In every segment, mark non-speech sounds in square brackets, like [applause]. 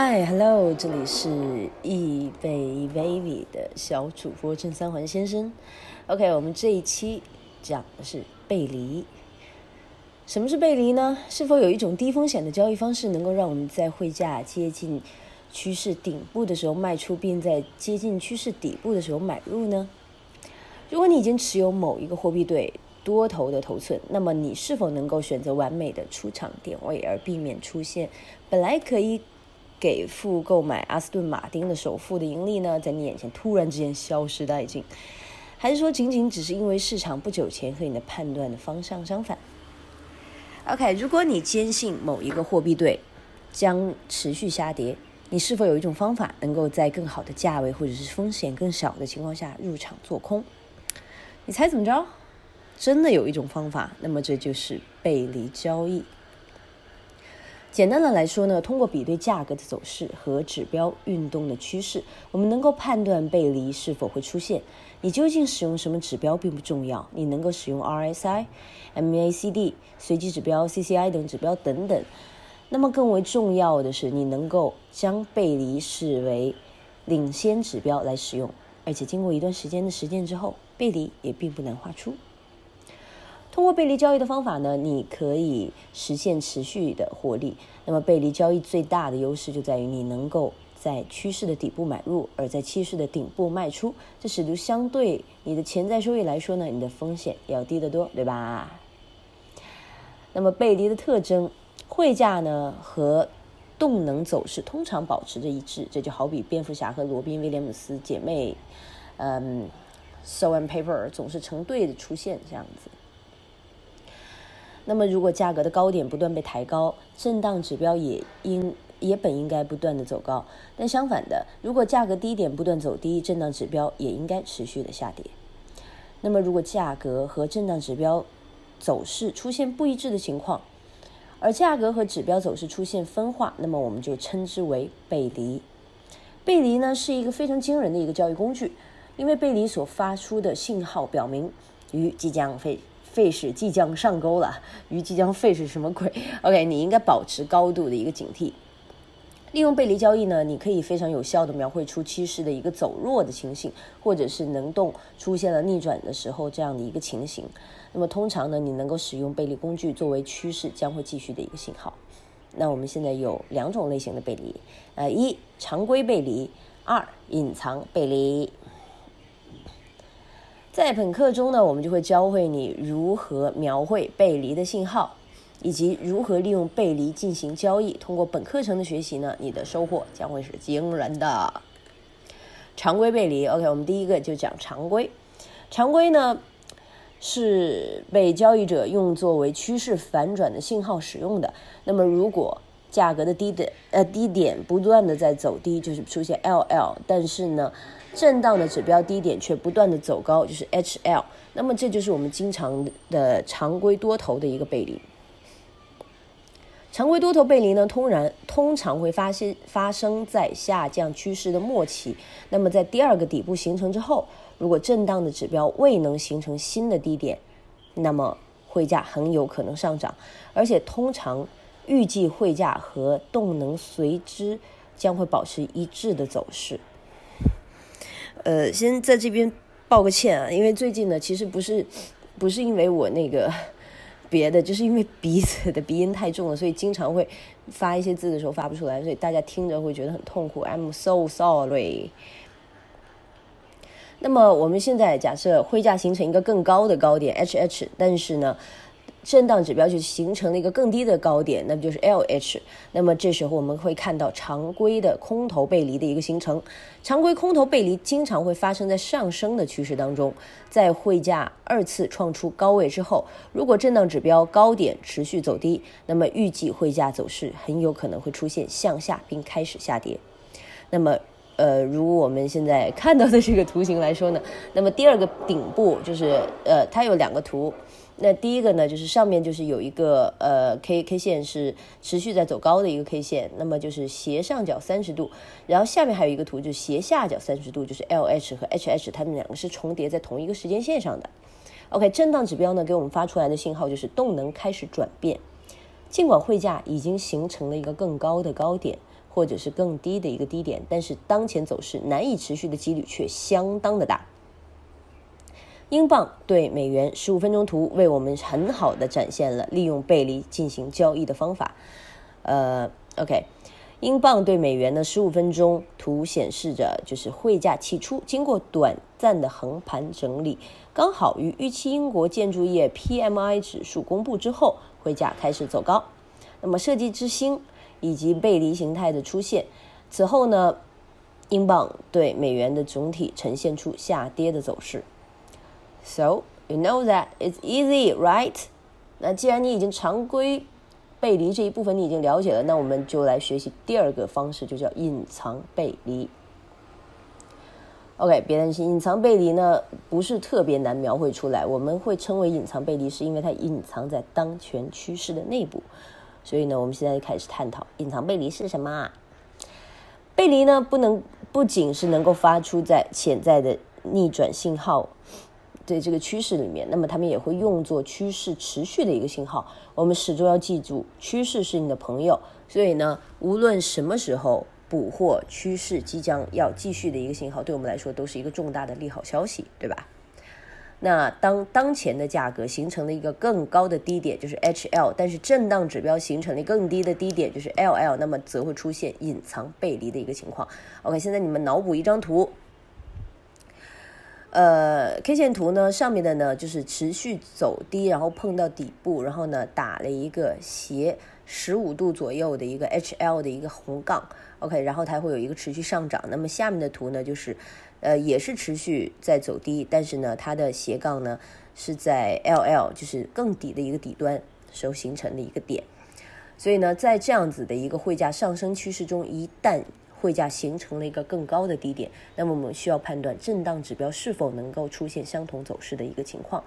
嗨，Hello，这里是易贝 baby 的小主播郑三环先生。OK，我们这一期讲的是背离。什么是背离呢？是否有一种低风险的交易方式，能够让我们在汇价接近趋势顶部的时候卖出，并在接近趋势底部的时候买入呢？如果你已经持有某一个货币对多头的头寸，那么你是否能够选择完美的出场点位，而避免出现本来可以给付购买阿斯顿马丁的首付的盈利呢，在你眼前突然之间消失殆尽？还是说，仅仅只是因为市场不久前和你的判断的方向相反？OK，如果你坚信某一个货币对将持续下跌，你是否有一种方法能够在更好的价位或者是风险更小的情况下入场做空？你猜怎么着？真的有一种方法，那么这就是背离交易。简单的来说呢，通过比对价格的走势和指标运动的趋势，我们能够判断背离是否会出现。你究竟使用什么指标并不重要，你能够使用 RSI、MACD、随机指标 CCI 等指标等等。那么更为重要的是，你能够将背离视为领先指标来使用，而且经过一段时间的实践之后。背离也并不难画出。通过背离交易的方法呢，你可以实现持续的获利。那么背离交易最大的优势就在于你能够在趋势的底部买入，而在趋势的顶部卖出。这使得相对你的潜在收益来说呢，你的风险要低得多，对吧？那么背离的特征，汇价呢和动能走势通常保持着一致。这就好比蝙蝠侠和罗宾威廉姆斯姐妹，嗯。So and paper 总是成对的出现这样子。那么，如果价格的高点不断被抬高，震荡指标也应也本应该不断的走高。但相反的，如果价格低点不断走低，震荡指标也应该持续的下跌。那么，如果价格和震荡指标走势出现不一致的情况，而价格和指标走势出现分化，那么我们就称之为背离。背离呢，是一个非常惊人的一个交易工具。因为背离所发出的信号表明鱼即将废废是即将上钩了，鱼即将废是什么鬼？[laughs] OK，你应该保持高度的一个警惕。利用背离交易呢，你可以非常有效的描绘出趋势的一个走弱的情形，或者是能动出现了逆转的时候这样的一个情形。那么通常呢，你能够使用背离工具作为趋势将会继续的一个信号。那我们现在有两种类型的背离，呃，一常规背离，二隐藏背离。在本课中呢，我们就会教会你如何描绘背离的信号，以及如何利用背离进行交易。通过本课程的学习呢，你的收获将会是惊人的。常规背离，OK，我们第一个就讲常规。常规呢是被交易者用作为趋势反转的信号使用的。那么如果价格的低点呃低点不断的在走低，就是出现 LL，但是呢。震荡的指标低点却不断的走高，就是 HL，那么这就是我们经常的常规多头的一个背离。常规多头背离呢，通然通常会发生发生在下降趋势的末期。那么在第二个底部形成之后，如果震荡的指标未能形成新的低点，那么汇价很有可能上涨，而且通常预计汇价和动能随之将会保持一致的走势。呃，先在这边道个歉啊，因为最近呢，其实不是不是因为我那个 [laughs] 别的，就是因为鼻子的鼻音太重了，所以经常会发一些字的时候发不出来，所以大家听着会觉得很痛苦。I'm so sorry。那么我们现在假设汇价形成一个更高的高点 HH，但是呢。震荡指标就形成了一个更低的高点，那么就是 LH。那么这时候我们会看到常规的空头背离的一个形成。常规空头背离经常会发生在上升的趋势当中，在汇价二次创出高位之后，如果震荡指标高点持续走低，那么预计汇价走势很有可能会出现向下并开始下跌。那么，呃，如我们现在看到的这个图形来说呢，那么第二个顶部就是呃，它有两个图。那第一个呢，就是上面就是有一个呃 K K 线是持续在走高的一个 K 线，那么就是斜上角三十度，然后下面还有一个图就是斜下角三十度，就是 L H 和 H H 它们两个是重叠在同一个时间线上的。OK，震荡指标呢给我们发出来的信号就是动能开始转变，尽管汇价已经形成了一个更高的高点。或者是更低的一个低点，但是当前走势难以持续的几率却相当的大。英镑对美元十五分钟图为我们很好的展现了利用背离进行交易的方法。呃，OK，英镑对美元的十五分钟图显示着，就是汇价起初经过短暂的横盘整理，刚好与预期英国建筑业 PMI 指数公布之后，汇价开始走高。那么设计之星以及背离形态的出现，此后呢，英镑对美元的总体呈现出下跌的走势。So you know that it's easy, right？那既然你已经常规背离这一部分你已经了解了，那我们就来学习第二个方式，就叫隐藏背离。OK，别担心，隐藏背离呢不是特别难描绘出来，我们会称为隐藏背离，是因为它隐藏在当前趋势的内部。所以呢，我们现在就开始探讨隐藏背离是什么啊。背离呢，不能不仅是能够发出在潜在的逆转信号。对这个趋势里面，那么他们也会用作趋势持续的一个信号。我们始终要记住，趋势是你的朋友。所以呢，无论什么时候捕获趋势即将要继续的一个信号，对我们来说都是一个重大的利好消息，对吧？那当当前的价格形成了一个更高的低点，就是 HL，但是震荡指标形成了更低的低点，就是 LL，那么则会出现隐藏背离的一个情况。OK，现在你们脑补一张图。呃，K 线图呢，上面的呢就是持续走低，然后碰到底部，然后呢打了一个斜十五度左右的一个 HL 的一个红杠，OK，然后它会有一个持续上涨。那么下面的图呢，就是呃也是持续在走低，但是呢它的斜杠呢是在 LL，就是更底的一个底端时候形成的一个点。所以呢，在这样子的一个汇价上升趋势中，一旦汇价形成了一个更高的低点，那么我们需要判断震荡指标是否能够出现相同走势的一个情况。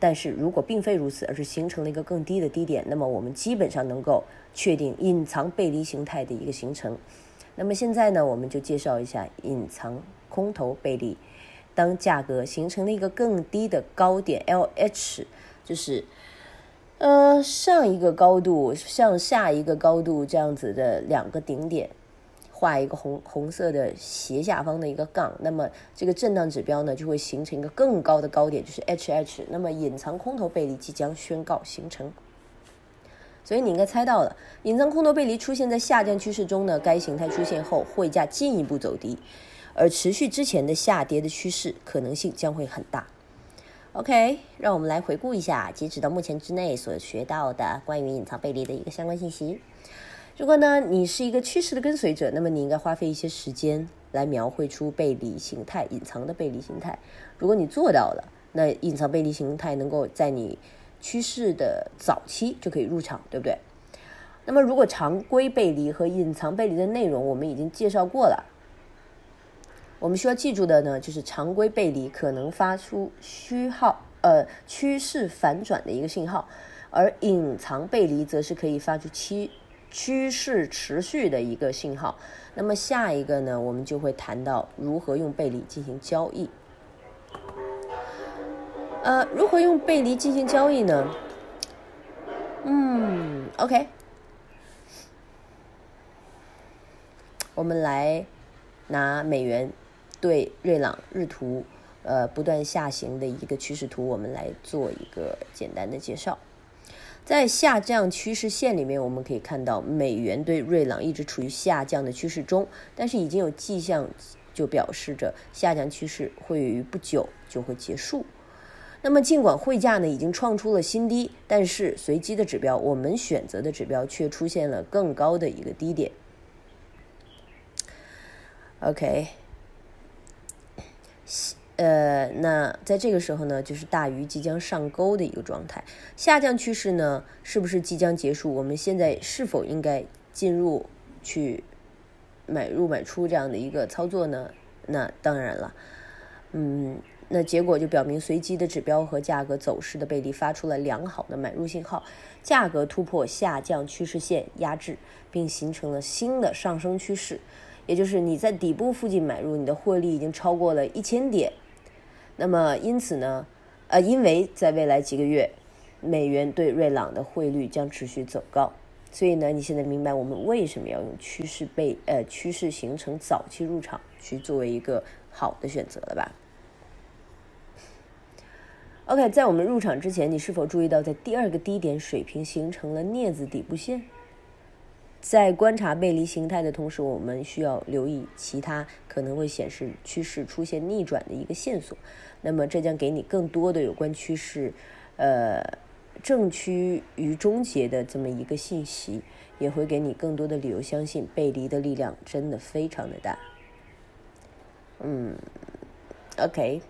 但是如果并非如此，而是形成了一个更低的低点，那么我们基本上能够确定隐藏背离形态的一个形成。那么现在呢，我们就介绍一下隐藏空头背离。当价格形成了一个更低的高点 LH，就是呃上一个高度向下一个高度这样子的两个顶点。画一个红红色的斜下方的一个杠，那么这个震荡指标呢就会形成一个更高的高点，就是 HH。那么隐藏空头背离即将宣告形成。所以你应该猜到了，隐藏空头背离出现在下降趋势中呢，该形态出现后，汇价进一步走低，而持续之前的下跌的趋势可能性将会很大。OK，让我们来回顾一下截止到目前之内所学到的关于隐藏背离的一个相关信息。如果呢，你是一个趋势的跟随者，那么你应该花费一些时间来描绘出背离形态、隐藏的背离形态。如果你做到了，那隐藏背离形态能够在你趋势的早期就可以入场，对不对？那么，如果常规背离和隐藏背离的内容我们已经介绍过了，我们需要记住的呢，就是常规背离可能发出虚号，呃，趋势反转的一个信号，而隐藏背离则是可以发出趋。趋势持续的一个信号。那么下一个呢，我们就会谈到如何用背离进行交易。呃，如何用背离进行交易呢？嗯，OK，我们来拿美元对瑞朗日图，呃，不断下行的一个趋势图，我们来做一个简单的介绍。在下降趋势线里面，我们可以看到美元对瑞郎一直处于下降的趋势中，但是已经有迹象就表示着下降趋势会于不久就会结束。那么，尽管汇价呢已经创出了新低，但是随机的指标，我们选择的指标却出现了更高的一个低点。OK。呃，那在这个时候呢，就是大鱼即将上钩的一个状态，下降趋势呢，是不是即将结束？我们现在是否应该进入去买入买出这样的一个操作呢？那当然了，嗯，那结果就表明随机的指标和价格走势的背离发出了良好的买入信号，价格突破下降趋势线压制，并形成了新的上升趋势，也就是你在底部附近买入，你的获利已经超过了一千点。那么，因此呢，呃，因为在未来几个月，美元对瑞郎的汇率将持续走高，所以呢，你现在明白我们为什么要用趋势被呃趋势形成早期入场去作为一个好的选择了吧？OK，在我们入场之前，你是否注意到在第二个低点水平形成了镊子底部线？在观察背离形态的同时，我们需要留意其他可能会显示趋势出现逆转的一个线索。那么，这将给你更多的有关趋势，呃，正趋于终结的这么一个信息，也会给你更多的理由相信背离的力量真的非常的大。嗯，OK。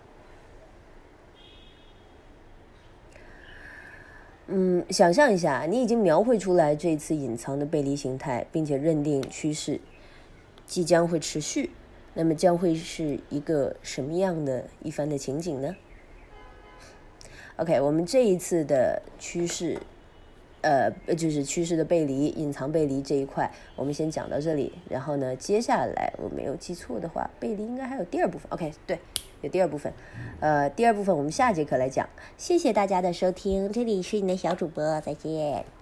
嗯，想象一下，你已经描绘出来这次隐藏的背离形态，并且认定趋势即将会持续，那么将会是一个什么样的一番的情景呢？OK，我们这一次的趋势，呃，就是趋势的背离、隐藏背离这一块，我们先讲到这里。然后呢，接下来我没有记错的话，背离应该还有第二部分。OK，对。有第二部分，呃，第二部分我们下节课来讲。谢谢大家的收听，这里是你的小主播，再见。